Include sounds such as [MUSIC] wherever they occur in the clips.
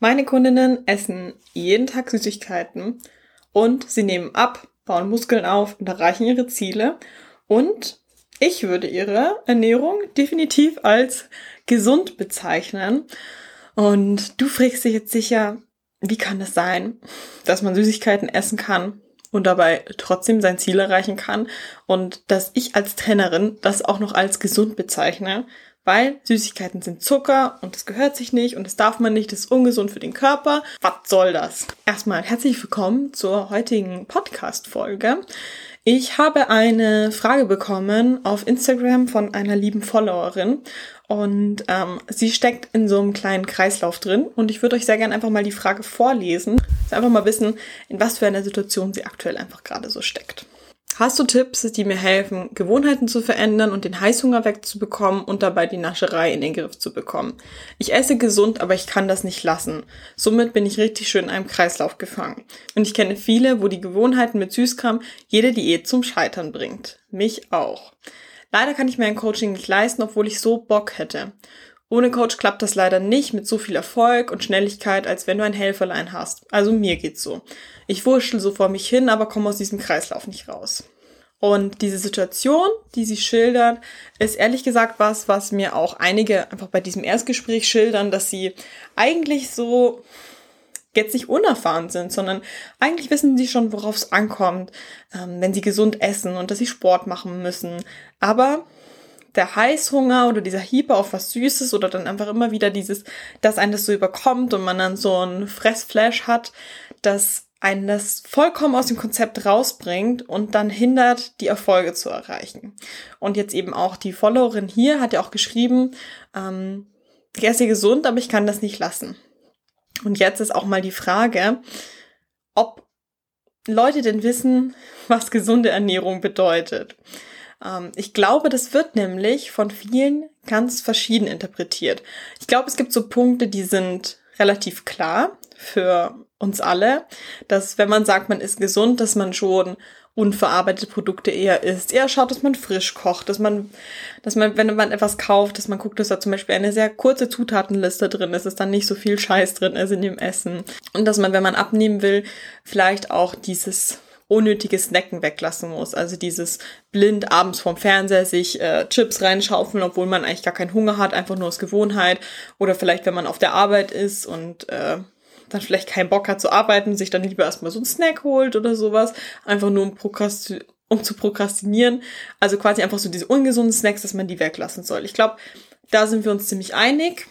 Meine Kundinnen essen jeden Tag Süßigkeiten und sie nehmen ab, bauen Muskeln auf und erreichen ihre Ziele. Und ich würde ihre Ernährung definitiv als gesund bezeichnen. Und du fragst dich jetzt sicher, wie kann es das sein, dass man Süßigkeiten essen kann und dabei trotzdem sein Ziel erreichen kann und dass ich als Trainerin das auch noch als gesund bezeichne, weil Süßigkeiten sind Zucker und es gehört sich nicht und das darf man nicht, das ist ungesund für den Körper. Was soll das? Erstmal herzlich willkommen zur heutigen Podcast-Folge. Ich habe eine Frage bekommen auf Instagram von einer lieben Followerin und ähm, sie steckt in so einem kleinen Kreislauf drin und ich würde euch sehr gerne einfach mal die Frage vorlesen, einfach mal wissen, in was für einer Situation sie aktuell einfach gerade so steckt. Hast du Tipps, die mir helfen, Gewohnheiten zu verändern und den Heißhunger wegzubekommen und dabei die Nascherei in den Griff zu bekommen? Ich esse gesund, aber ich kann das nicht lassen. Somit bin ich richtig schön in einem Kreislauf gefangen. Und ich kenne viele, wo die Gewohnheiten mit Süßkram jede Diät zum Scheitern bringt. Mich auch. Leider kann ich mir ein Coaching nicht leisten, obwohl ich so Bock hätte. Ohne Coach klappt das leider nicht mit so viel Erfolg und Schnelligkeit, als wenn du ein Helferlein hast. Also mir geht's so. Ich wurschtel so vor mich hin, aber komme aus diesem Kreislauf nicht raus. Und diese Situation, die sie schildert, ist ehrlich gesagt was, was mir auch einige einfach bei diesem Erstgespräch schildern, dass sie eigentlich so jetzt nicht unerfahren sind, sondern eigentlich wissen sie schon, worauf es ankommt, ähm, wenn sie gesund essen und dass sie Sport machen müssen. Aber der Heißhunger oder dieser Hieber auf was Süßes oder dann einfach immer wieder dieses, dass einen das so überkommt und man dann so ein Fressflash hat, das einen das vollkommen aus dem Konzept rausbringt und dann hindert, die Erfolge zu erreichen. Und jetzt eben auch die Followerin hier hat ja auch geschrieben, ähm, ich esse gesund, aber ich kann das nicht lassen. Und jetzt ist auch mal die Frage, ob Leute denn wissen, was gesunde Ernährung bedeutet. Ähm, ich glaube, das wird nämlich von vielen ganz verschieden interpretiert. Ich glaube, es gibt so Punkte, die sind relativ klar für uns alle, dass wenn man sagt, man ist gesund, dass man schon unverarbeitete Produkte eher isst, eher schaut, dass man frisch kocht, dass man, dass man, wenn man etwas kauft, dass man guckt, dass da zum Beispiel eine sehr kurze Zutatenliste drin ist, dass dann nicht so viel Scheiß drin ist in dem Essen und dass man, wenn man abnehmen will, vielleicht auch dieses unnötige Snacken weglassen muss. Also dieses blind abends vorm Fernseher sich äh, Chips reinschaufeln, obwohl man eigentlich gar keinen Hunger hat, einfach nur aus Gewohnheit. Oder vielleicht, wenn man auf der Arbeit ist und äh, dann vielleicht keinen Bock hat zu arbeiten, sich dann lieber erstmal so einen Snack holt oder sowas. Einfach nur um, Prokrasti um zu prokrastinieren. Also quasi einfach so diese ungesunden Snacks, dass man die weglassen soll. Ich glaube, da sind wir uns ziemlich einig,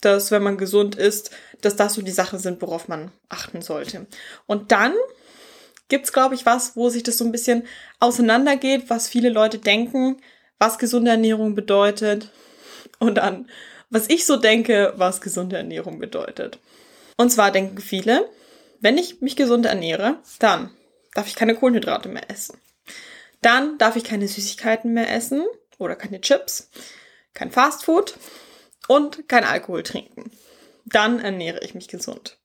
dass wenn man gesund ist, dass das so die Sachen sind, worauf man achten sollte. Und dann gibt's, glaube ich, was, wo sich das so ein bisschen auseinandergeht, was viele Leute denken, was gesunde Ernährung bedeutet und dann, was ich so denke, was gesunde Ernährung bedeutet. Und zwar denken viele, wenn ich mich gesund ernähre, dann darf ich keine Kohlenhydrate mehr essen. Dann darf ich keine Süßigkeiten mehr essen oder keine Chips, kein Fastfood und kein Alkohol trinken. Dann ernähre ich mich gesund.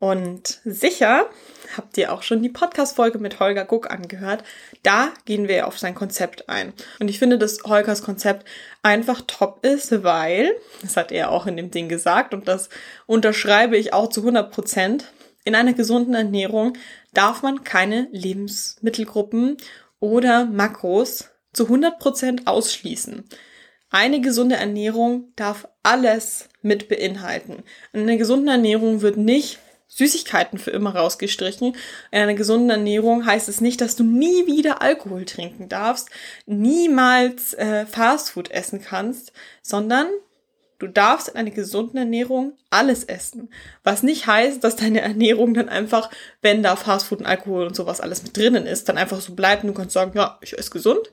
Und sicher habt ihr auch schon die Podcast-Folge mit Holger Guck angehört. Da gehen wir auf sein Konzept ein. Und ich finde, dass Holgers Konzept einfach top ist, weil, das hat er auch in dem Ding gesagt und das unterschreibe ich auch zu 100 Prozent, in einer gesunden Ernährung darf man keine Lebensmittelgruppen oder Makros zu 100 Prozent ausschließen. Eine gesunde Ernährung darf alles mit beinhalten. In einer gesunden Ernährung wird nicht Süßigkeiten für immer rausgestrichen. In einer gesunden Ernährung heißt es nicht, dass du nie wieder Alkohol trinken darfst, niemals äh, Fastfood essen kannst, sondern du darfst in einer gesunden Ernährung alles essen. Was nicht heißt, dass deine Ernährung dann einfach, wenn da Fastfood und Alkohol und sowas alles mit drinnen ist, dann einfach so bleibt und du kannst sagen, ja, ich esse gesund.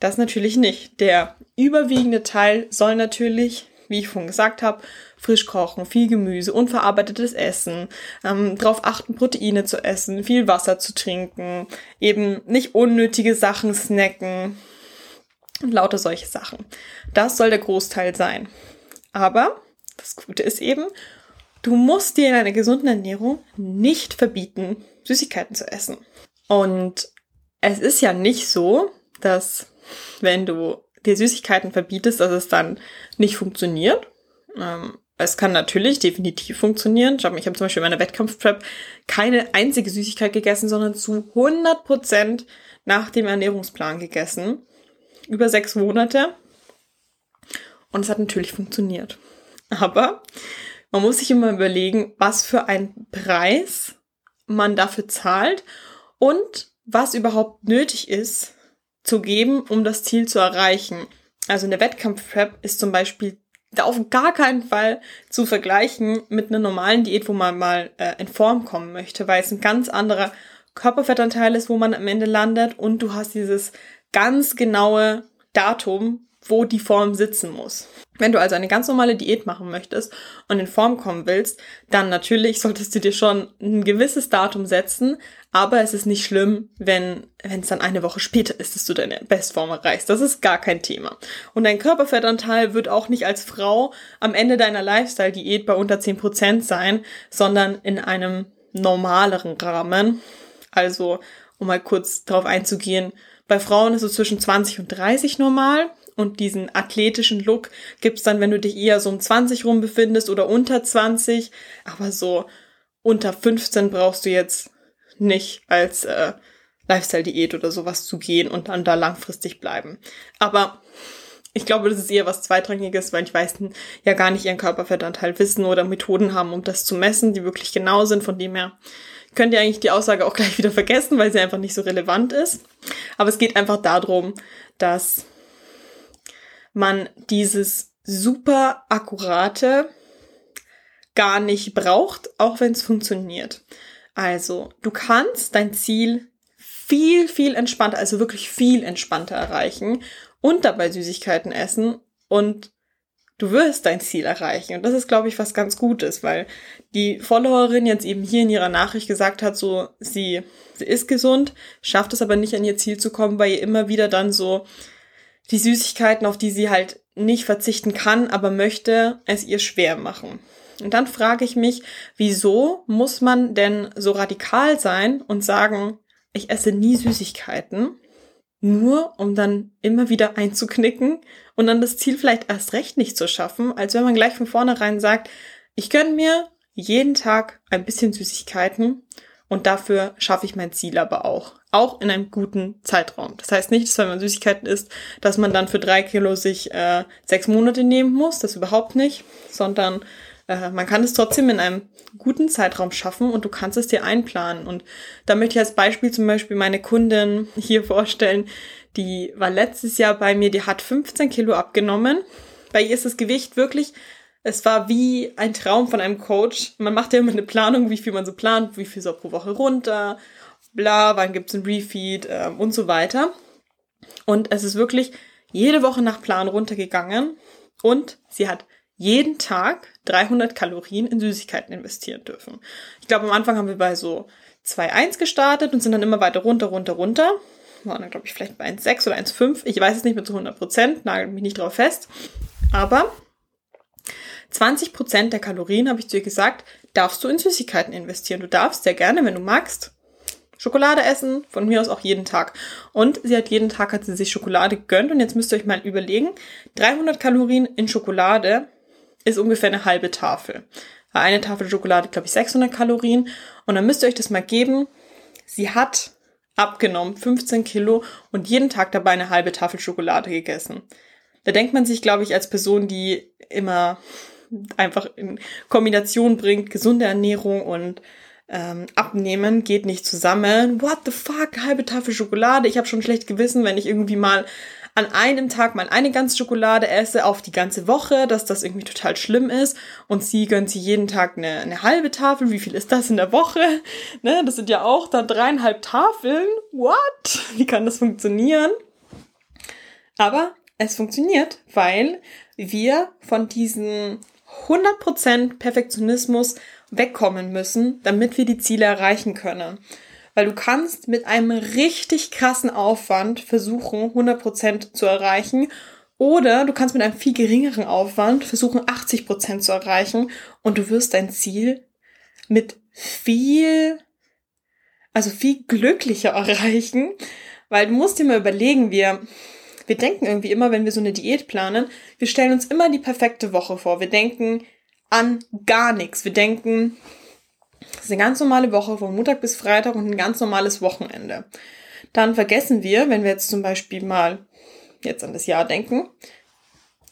Das natürlich nicht. Der überwiegende Teil soll natürlich, wie ich vorhin gesagt habe, frisch kochen, viel Gemüse, unverarbeitetes Essen, ähm, darauf achten, Proteine zu essen, viel Wasser zu trinken, eben nicht unnötige Sachen snacken und lauter solche Sachen. Das soll der Großteil sein. Aber das Gute ist eben, du musst dir in einer gesunden Ernährung nicht verbieten, Süßigkeiten zu essen. Und es ist ja nicht so, dass wenn du dir Süßigkeiten verbietest, dass es dann nicht funktioniert. Ähm, es kann natürlich definitiv funktionieren. Ich habe hab zum Beispiel in meiner Wettkampfprep keine einzige Süßigkeit gegessen, sondern zu 100 Prozent nach dem Ernährungsplan gegessen. Über sechs Monate. Und es hat natürlich funktioniert. Aber man muss sich immer überlegen, was für einen Preis man dafür zahlt und was überhaupt nötig ist zu geben, um das Ziel zu erreichen. Also eine Wettkampfprep ist zum Beispiel auf gar keinen Fall zu vergleichen mit einer normalen Diät, wo man mal äh, in Form kommen möchte, weil es ein ganz anderer Körperfettanteil ist, wo man am Ende landet und du hast dieses ganz genaue Datum, wo die Form sitzen muss. Wenn du also eine ganz normale Diät machen möchtest und in Form kommen willst, dann natürlich [LAUGHS] solltest du dir schon ein gewisses Datum setzen, aber es ist nicht schlimm, wenn wenn es dann eine Woche später ist, dass du deine Bestform erreichst. Das ist gar kein Thema. Und dein Körperfettanteil wird auch nicht als Frau am Ende deiner Lifestyle-Diät bei unter 10% sein, sondern in einem normaleren Rahmen. Also, um mal kurz darauf einzugehen, bei Frauen ist es zwischen 20 und 30 normal und diesen athletischen Look gibt's dann, wenn du dich eher so um 20 rum befindest oder unter 20, aber so unter 15 brauchst du jetzt nicht als äh, Lifestyle-Diät oder sowas zu gehen und dann da langfristig bleiben. Aber ich glaube, das ist eher was Zweitrangiges, weil die meisten ja gar nicht ihren Körperfettanteil wissen oder Methoden haben, um das zu messen, die wirklich genau sind. Von dem her könnt ihr eigentlich die Aussage auch gleich wieder vergessen, weil sie einfach nicht so relevant ist. Aber es geht einfach darum, dass man dieses super akkurate gar nicht braucht, auch wenn es funktioniert. Also, du kannst dein Ziel viel, viel entspannter, also wirklich viel entspannter erreichen und dabei Süßigkeiten essen und du wirst dein Ziel erreichen. Und das ist, glaube ich, was ganz Gutes, weil die Followerin jetzt eben hier in ihrer Nachricht gesagt hat, so, sie, sie ist gesund, schafft es aber nicht an ihr Ziel zu kommen, weil ihr immer wieder dann so die Süßigkeiten, auf die sie halt nicht verzichten kann, aber möchte, es ihr schwer machen. Und dann frage ich mich, wieso muss man denn so radikal sein und sagen, ich esse nie Süßigkeiten, nur um dann immer wieder einzuknicken und dann das Ziel vielleicht erst recht nicht zu schaffen, als wenn man gleich von vornherein sagt, ich gönne mir jeden Tag ein bisschen Süßigkeiten und dafür schaffe ich mein Ziel aber auch. Auch in einem guten Zeitraum. Das heißt nicht, dass wenn man Süßigkeiten isst, dass man dann für drei Kilo sich äh, sechs Monate nehmen muss. Das überhaupt nicht. Sondern äh, man kann es trotzdem in einem guten Zeitraum schaffen und du kannst es dir einplanen. Und da möchte ich als Beispiel zum Beispiel meine Kundin hier [LAUGHS] vorstellen, die war letztes Jahr bei mir, die hat 15 Kilo abgenommen. Bei ihr ist das Gewicht wirklich es war wie ein Traum von einem Coach. Man macht ja immer eine Planung, wie viel man so plant, wie viel soll pro Woche runter, bla, wann gibt's ein Refeed äh, und so weiter. Und es ist wirklich jede Woche nach Plan runtergegangen und sie hat jeden Tag 300 Kalorien in Süßigkeiten investieren dürfen. Ich glaube, am Anfang haben wir bei so 2,1 gestartet und sind dann immer weiter runter, runter, runter. Waren dann, glaube ich, vielleicht bei 1,6 oder 1,5. Ich weiß es nicht mehr zu 100 Prozent, nagel mich nicht drauf fest. Aber 20 Prozent der Kalorien, habe ich zu ihr gesagt, darfst du in Süßigkeiten investieren. Du darfst sehr gerne, wenn du magst, Schokolade essen, von mir aus auch jeden Tag. Und sie hat jeden Tag hat sie sich Schokolade gegönnt und jetzt müsst ihr euch mal überlegen, 300 Kalorien in Schokolade ist ungefähr eine halbe Tafel. Eine Tafel Schokolade, glaube ich, 600 Kalorien. Und dann müsst ihr euch das mal geben. Sie hat abgenommen, 15 Kilo und jeden Tag dabei eine halbe Tafel Schokolade gegessen. Da denkt man sich, glaube ich, als Person, die immer einfach in Kombination bringt, gesunde Ernährung und ähm, abnehmen geht nicht zusammen. What the fuck, halbe Tafel Schokolade. Ich habe schon schlecht gewissen, wenn ich irgendwie mal an einem Tag mal eine ganze Schokolade esse auf die ganze Woche, dass das irgendwie total schlimm ist. Und sie gönnt sie jeden Tag eine, eine halbe Tafel. Wie viel ist das in der Woche? [LAUGHS] Ne, das sind ja auch dann dreieinhalb Tafeln. What? [LAUGHS] Wie kann das funktionieren? Aber es funktioniert, weil wir von diesen 100% Perfektionismus wegkommen müssen, damit wir die Ziele erreichen können. Weil du kannst mit einem richtig krassen Aufwand versuchen, 100% zu erreichen oder du kannst mit einem viel geringeren Aufwand versuchen, 80% zu erreichen und du wirst dein Ziel mit viel, also viel glücklicher [LAUGHS] erreichen, weil du musst dir mal überlegen, wir wir denken irgendwie immer, wenn wir so eine Diät planen, wir stellen uns immer die perfekte Woche vor. Wir denken, an gar nichts. Wir denken, das ist eine ganz normale Woche von Montag bis Freitag und ein ganz normales Wochenende. Dann vergessen wir, wenn wir jetzt zum Beispiel mal jetzt an das Jahr denken,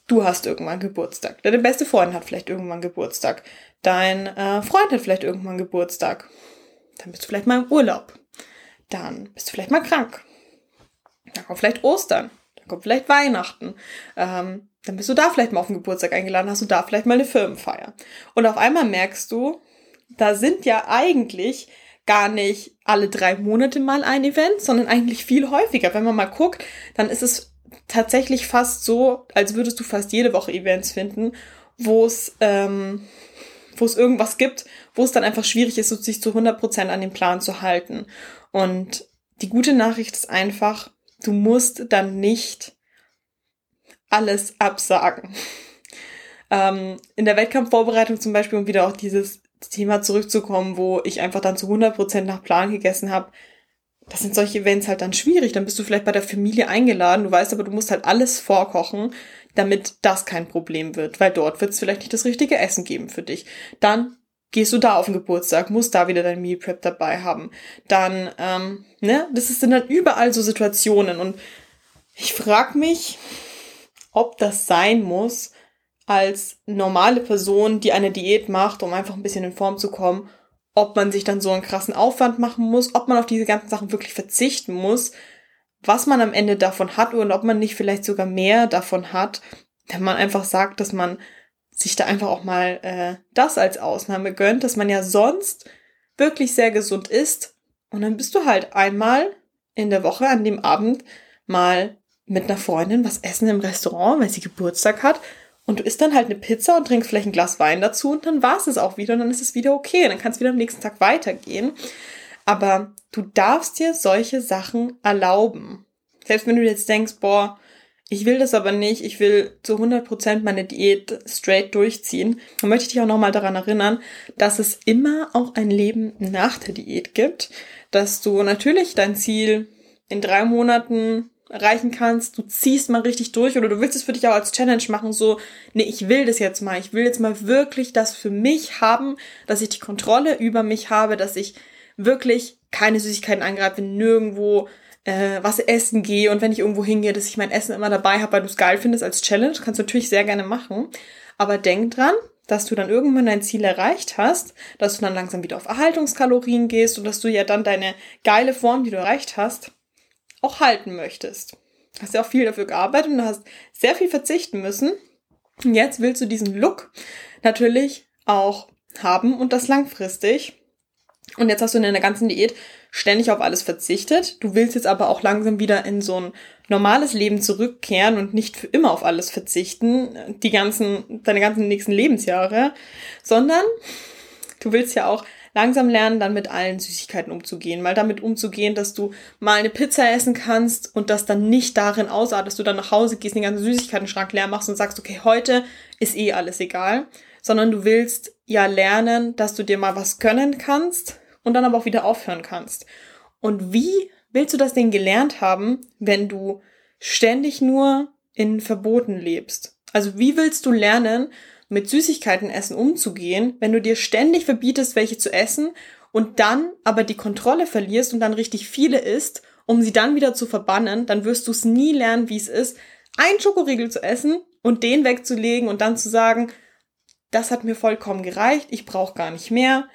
du hast irgendwann Geburtstag. Deine beste Freundin hat vielleicht irgendwann Geburtstag. Dein äh, Freund hat vielleicht irgendwann Geburtstag. Dann bist du vielleicht mal im Urlaub. Dann bist du vielleicht mal krank. Dann kommt vielleicht Ostern. Dann kommt vielleicht Weihnachten. Ähm, dann bist du da vielleicht mal auf den Geburtstag eingeladen, hast du da vielleicht mal eine Firmenfeier. Und auf einmal merkst du, da sind ja eigentlich gar nicht alle drei Monate mal ein Event, sondern eigentlich viel häufiger. Wenn man mal guckt, dann ist es tatsächlich fast so, als würdest du fast jede Woche Events finden, wo es ähm, wo es irgendwas gibt, wo es dann einfach schwierig ist, sich zu 100% an den Plan zu halten. Und die gute Nachricht ist einfach, du musst dann nicht alles absagen. [LAUGHS] Ähm, in der Wettkampfvorbereitung zum Beispiel, um wieder auch dieses Thema zurückzukommen, wo ich einfach dann zu 100% nach Plan gegessen habe, das sind solche Events halt dann schwierig. Dann bist du vielleicht bei der Familie eingeladen, du weißt aber, du musst halt alles vorkochen, damit das kein Problem wird, weil dort wird es vielleicht nicht das richtige Essen geben für dich. Dann gehst du da auf den Geburtstag, musst da wieder dein Meal Prep dabei haben. Dann, ähm, ne, das sind dann überall so Situationen und ich frag mich, ob das sein muss als normale Person, die eine Diät macht, um einfach ein bisschen in Form zu kommen, ob man sich dann so einen krassen Aufwand machen muss, ob man auf diese ganzen Sachen wirklich verzichten muss, was man am Ende davon hat und ob man nicht vielleicht sogar mehr davon hat, wenn man einfach sagt, dass man sich da einfach auch mal äh, das als Ausnahme gönnt, dass man ja sonst wirklich sehr gesund ist und dann bist du halt einmal in der Woche an dem Abend mal mit einer Freundin was essen im Restaurant, weil sie Geburtstag hat und du isst dann halt eine Pizza und trinkst vielleicht ein Glas Wein dazu und dann war es es auch wieder und dann ist es wieder okay. Dann kannst du wieder am nächsten Tag weitergehen. Aber du darfst dir solche Sachen erlauben. Selbst wenn du jetzt denkst, boah, ich will das aber nicht, ich will zu 100% meine Diät straight durchziehen, dann möchte ich dich auch nochmal daran erinnern, dass es immer auch ein Leben nach der Diät gibt, dass du natürlich dein Ziel in drei Monaten erreichen kannst, du ziehst mal richtig durch oder du willst es für dich auch als Challenge machen, so, nee, ich will das jetzt mal, ich will jetzt mal wirklich das für mich haben, dass ich die Kontrolle über mich habe, dass ich wirklich keine Süßigkeiten angreife, nirgendwo äh, was essen gehe und wenn ich irgendwo hingehe, dass ich mein Essen immer dabei habe, weil du es geil findest als Challenge, kannst du natürlich sehr gerne machen, aber denk dran, dass du dann irgendwann dein Ziel erreicht hast, dass du dann langsam wieder auf Erhaltungskalorien gehst und dass du ja dann deine geile Form, die du erreicht hast, auch halten möchtest. Hast ja auch viel dafür gearbeitet und du hast sehr viel verzichten müssen. Und jetzt willst du diesen Look natürlich auch haben und das langfristig. Und jetzt hast du in der ganzen Diät ständig auf alles verzichtet. Du willst jetzt aber auch langsam wieder in so ein normales Leben zurückkehren und nicht für immer auf alles verzichten, die ganzen, deine ganzen nächsten Lebensjahre, sondern du willst ja auch langsam lernen, dann mit allen Süßigkeiten umzugehen. Mal damit umzugehen, dass du mal eine Pizza essen kannst und das dann nicht darin ausartet, dass du dann nach Hause gehst, den ganzen Süßigkeiten-Schrank leer machst und sagst, okay, heute ist eh alles egal. Sondern du willst ja lernen, dass du dir mal was gönnen kannst und dann aber auch wieder aufhören kannst. Und wie willst du das denn gelernt haben, wenn du ständig nur in Verboten lebst? Also wie willst du lernen, mit Süßigkeiten essen umzugehen, wenn du dir ständig verbietest, welche zu essen und dann aber die Kontrolle verlierst und dann richtig viele isst, um sie dann wieder zu verbannen, dann wirst du es nie lernen, wie es ist, ein Schokoriegel zu essen und den wegzulegen und dann zu sagen, das hat mir vollkommen gereicht, ich brauche gar nicht mehr.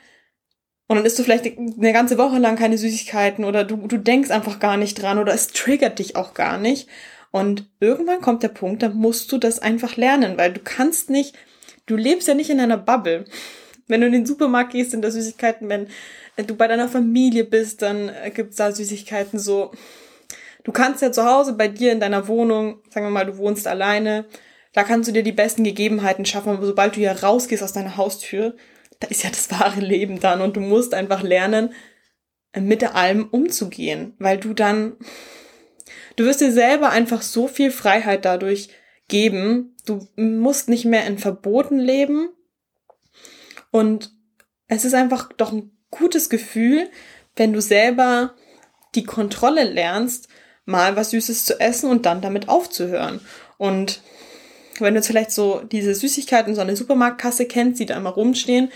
Und dann isst du vielleicht eine ganze Woche lang keine Süßigkeiten oder du, du denkst einfach gar nicht dran oder es triggert dich auch gar nicht. Und irgendwann kommt der Punkt, da musst du das einfach lernen, weil du kannst nicht du lebst ja nicht in einer Bubble. Wenn du in den Supermarkt gehst, sind da Süßigkeiten. Wenn du bei deiner Familie bist, dann äh, gibt's da Süßigkeiten so. Du kannst ja zu Hause bei dir in deiner Wohnung, sagen wir mal, du wohnst alleine, da kannst du dir die besten Gegebenheiten schaffen, aber sobald du ja rausgehst aus deiner Haustür, da ist ja das wahre Leben dann und du musst einfach lernen, mit allem umzugehen, weil du dann, du wirst dir selber einfach so viel Freiheit dadurch geben. Du musst nicht mehr in Verboten leben. Und es ist einfach doch ein gutes Gefühl, wenn du selber die Kontrolle lernst, mal was Süßes zu essen und dann damit aufzuhören. Und wenn du jetzt vielleicht so diese Süßigkeiten so eine Supermarktkasse kennst, die da immer rumstehen,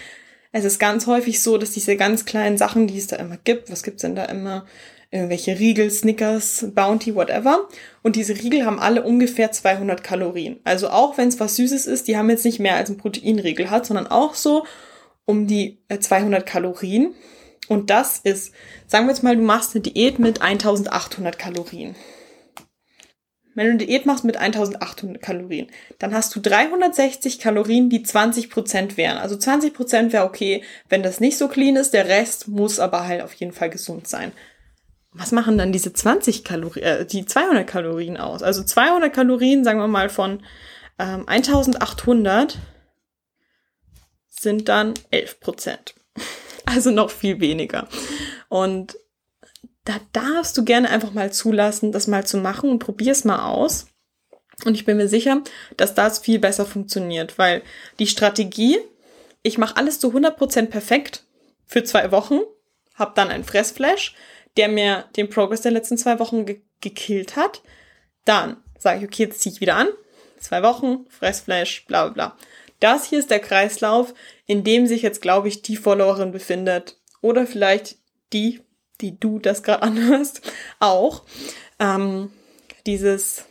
es ist ganz häufig so, dass diese ganz kleinen Sachen, die es da immer gibt, was gibt's denn da immer? Irgendwelche Riegel, Snickers, Bounty, whatever. Und diese Riegel haben alle ungefähr 200 Kalorien. Also auch wenn es was Süßes ist, die haben jetzt nicht mehr als ein Proteinriegel hat, sondern auch so um die 200 äh, Kalorien. Und das ist, sagen wir jetzt mal, du machst eine Diät mit 1800 Kalorien. Wenn du eine Diät machst mit 1800 Kalorien, dann hast du 360 Kalorien, die 20% wären. Also 20% wäre okay, wenn das nicht so clean ist. Der Rest muss aber halt auf jeden Fall gesund sein. Was machen dann diese 20 Kalorien, äh, die 200 Kalorien aus? Also 200 Kalorien, sagen wir mal von ähm, 1800 sind dann 11% [LAUGHS] Also noch viel weniger. Und da darfst du gerne einfach mal zulassen, das mal zu machen und probier es mal aus. Und ich bin mir sicher, dass das viel besser funktioniert, weil die Strategie, ich mache alles zu 100% perfekt für zwei Wochen, habe dann einen Fressflash, der mir den Progress der letzten zwei Wochen ge gekillt hat. Dann sage ich, okay, jetzt ziehe ich wieder an. Zwei Wochen, Fressflash, bla bla bla. Das hier ist der Kreislauf, in dem sich jetzt, glaube ich, die Followerin befindet. Oder vielleicht die die du das gerade [LAUGHS] anhörst, auch. Ähm, dieses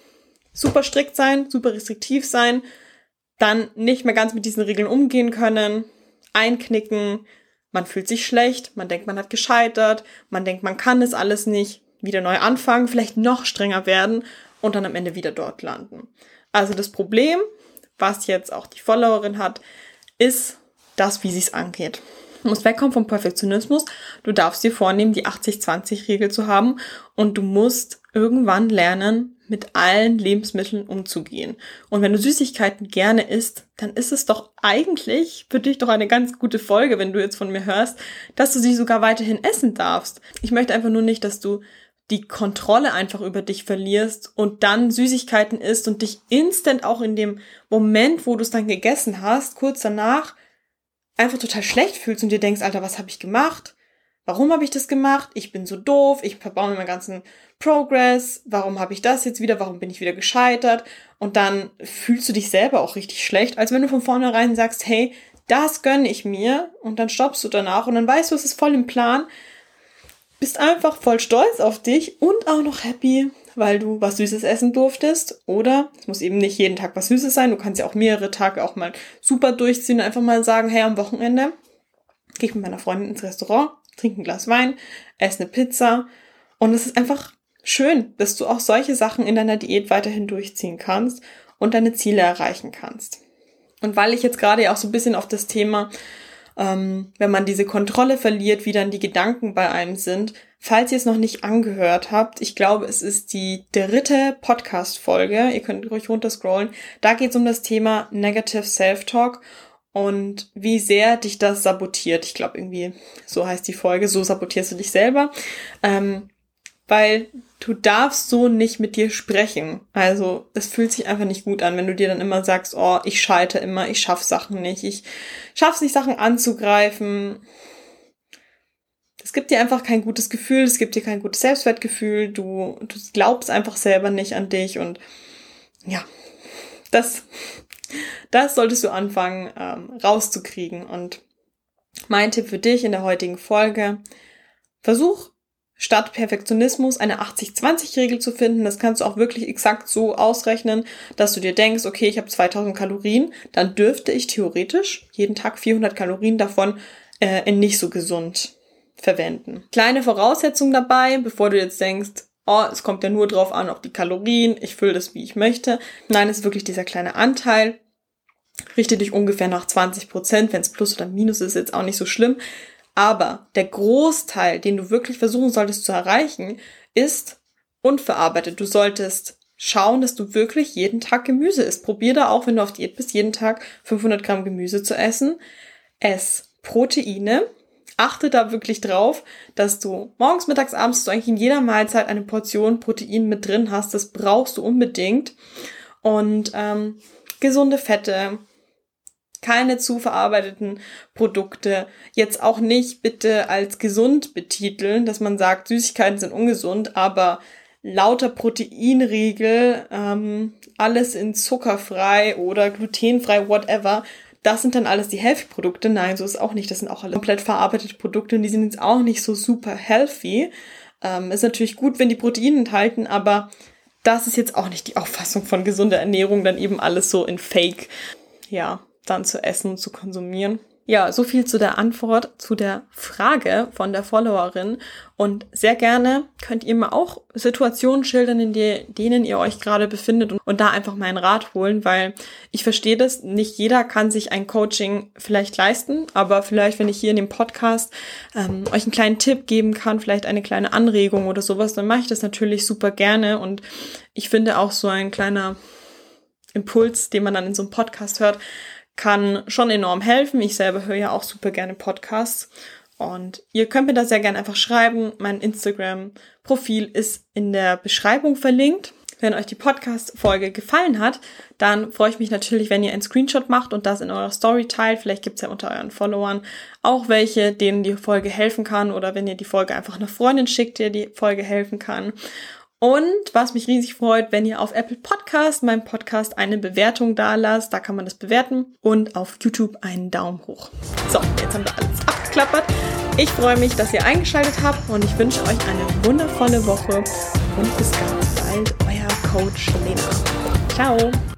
super strikt sein, super restriktiv sein, dann nicht mehr ganz mit diesen Regeln umgehen können, einknicken, man fühlt sich schlecht, man denkt, man hat gescheitert, man denkt, man kann es alles nicht, wieder neu anfangen, vielleicht noch strenger werden und dann am Ende wieder dort landen. Also das Problem, was jetzt auch die Followerin hat, ist das, wie sie es angeht. Du musst wegkommen vom Perfektionismus. Du darfst dir vornehmen, die 80-20-Regel zu haben und du musst irgendwann lernen, mit allen Lebensmitteln umzugehen. Und wenn du Süßigkeiten gerne isst, dann ist es doch eigentlich für dich doch eine ganz gute Folge, wenn du jetzt von mir hörst, dass du sie sogar weiterhin essen darfst. Ich möchte einfach nur nicht, dass du die Kontrolle einfach über dich verlierst und dann Süßigkeiten isst und dich instant auch in dem Moment, wo du es dann gegessen hast, kurz danach einfach total schlecht fühlst und dir denkst, Alter, was habe ich gemacht? Warum habe ich das gemacht? Ich bin so doof, ich verbaue mir meinen ganzen Progress, warum habe ich das jetzt wieder, warum bin ich wieder gescheitert? Und dann fühlst du dich selber auch richtig schlecht, als wenn du von vornherein sagst, hey, das gönne ich mir und dann stoppst du danach und dann weißt du, es ist voll im Plan, bist einfach voll stolz auf dich und auch noch happy, weil du was Süßes essen durftest. Oder es muss eben nicht jeden Tag was Süßes sein. Du kannst ja auch mehrere Tage auch mal super durchziehen und einfach mal sagen, hey, am Wochenende gehe ich mit meiner Freundin ins Restaurant, trinke ein Glas Wein, esse eine Pizza. Und es ist einfach schön, dass du auch solche Sachen in deiner Diät weiterhin durchziehen kannst und deine Ziele erreichen kannst. Und weil ich jetzt gerade ja auch so ein bisschen auf das Thema ähm, wenn man diese Kontrolle verliert, wie dann die Gedanken bei einem sind. Falls ihr es noch nicht angehört habt, ich glaube, es ist die dritte Podcast-Folge, ihr könnt ruhig runterscrollen, da geht es um das Thema Negative Self-Talk und wie sehr dich das sabotiert. Ich glaube irgendwie, so heißt die Folge, so sabotierst du dich selber. Ähm, weil du darfst so nicht mit dir sprechen. Also es fühlt sich einfach nicht gut an, wenn du dir dann immer sagst, oh, ich schalte immer, ich schaff Sachen nicht, ich schaff's nicht, Sachen anzugreifen. Es gibt dir einfach kein gutes Gefühl, es gibt dir kein gutes Selbstwertgefühl, du, du glaubst einfach selber nicht an dich und ja, das, das solltest du anfangen ähm, rauszukriegen. Und mein Tipp für dich in der heutigen Folge, versuch statt Perfektionismus eine 80-20-Regel zu finden. Das kannst du auch wirklich exakt so ausrechnen, dass du dir denkst, okay, ich habe 2000 Kalorien, dann dürfte ich theoretisch jeden Tag 400 Kalorien davon äh, in nicht so gesund verwenden. Kleine Voraussetzung dabei, bevor du jetzt denkst, oh, es kommt ja nur drauf an, auf die Kalorien, ich fülle das, wie ich möchte. Nein, es ist wirklich dieser kleine Anteil. Richte dich ungefähr nach 20 Prozent. Wenn es Plus oder Minus ist, ist jetzt auch nicht so schlimm. Aber der Großteil, den du wirklich versuchen solltest zu erreichen, ist unverarbeitet. Du solltest schauen, dass du wirklich jeden Tag Gemüse isst. Probier da auch, wenn du auf Diät bist, jeden Tag 500 Gramm Gemüse zu essen. Ess Proteine. Achte da wirklich drauf, dass du morgens, mittags, abends, du eigentlich in jeder Mahlzeit eine Portion Protein mit drin hast. Das brauchst du unbedingt. Und ähm, gesunde Fette, keine zu verarbeiteten Produkte. Jetzt auch nicht bitte als gesund betiteln, dass man sagt, Süßigkeiten sind ungesund, aber lauter Proteinriegel, ähm, alles in zuckerfrei oder glutenfrei, whatever. Das sind dann alles die Healthy-Produkte. Nein, so ist auch nicht. Das sind auch alle komplett verarbeitete Produkte und die sind jetzt auch nicht so super healthy. Ähm, ist natürlich gut, wenn die Proteine enthalten, aber das ist jetzt auch nicht die Auffassung von gesunder Ernährung, dann eben alles so in Fake, ja, dann zu essen und zu konsumieren. Ja, so viel zu der Antwort zu der Frage von der Followerin. Und sehr gerne könnt ihr mir auch Situationen schildern, in denen ihr euch gerade befindet und, und da einfach meinen Rat holen, weil ich verstehe das, nicht jeder kann sich ein Coaching vielleicht leisten, aber vielleicht, wenn ich hier in dem Podcast ähm, euch einen kleinen Tipp geben kann, vielleicht eine kleine Anregung oder sowas, dann mache ich das natürlich super gerne. Und ich finde auch so ein kleiner Impuls, den man dann in so einem Podcast hört, kann schon enorm helfen. Ich selber höre ja auch super gerne Podcasts. Und ihr könnt mir da sehr gerne einfach schreiben. Mein Instagram-Profil ist in der Beschreibung verlinkt. Wenn euch die Podcast-Folge gefallen hat, dann freue ich mich natürlich, wenn ihr einen Screenshot macht und das in eurer Story teilt. Vielleicht gibt's ja unter euren Followern auch welche, denen die Folge helfen kann. Oder wenn ihr die Folge einfach einer Freundin schickt, der die Folge helfen kann. Und was mich riesig freut, wenn ihr auf Apple Podcast, meinem Podcast, eine Bewertung da lasst. Da kann man das bewerten. Und auf YouTube einen Daumen hoch. So, jetzt haben wir alles abgeklappert. Ich freue mich, dass ihr eingeschaltet habt und ich wünsche euch eine wundervolle Woche und bis ganz bald, euer Coach Lena. Ciao!